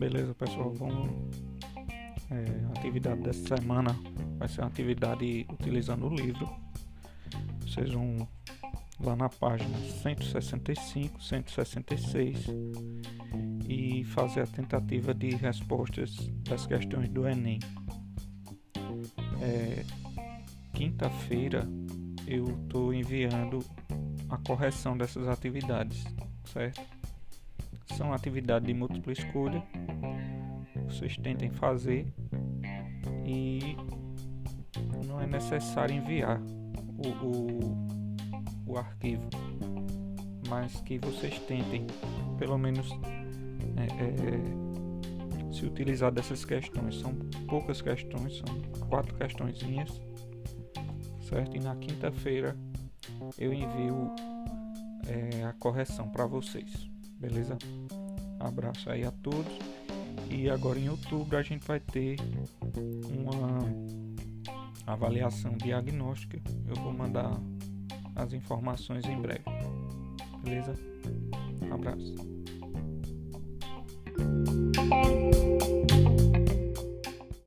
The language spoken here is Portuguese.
Beleza, pessoal? Vamos. É, a atividade dessa semana vai ser uma atividade utilizando o livro. Vocês vão lá na página 165, 166 e fazer a tentativa de respostas das questões do Enem. É, Quinta-feira eu estou enviando a correção dessas atividades, certo? São atividades de múltipla escolha. Vocês tentem fazer e não é necessário enviar o, o, o arquivo, mas que vocês tentem pelo menos é, é, se utilizar dessas questões. São poucas questões, são quatro questõezinhas, certo? E na quinta-feira eu envio é, a correção para vocês, beleza? Abraço aí a todos. E agora em outubro a gente vai ter uma avaliação diagnóstica. Eu vou mandar as informações em breve. Beleza? abraço.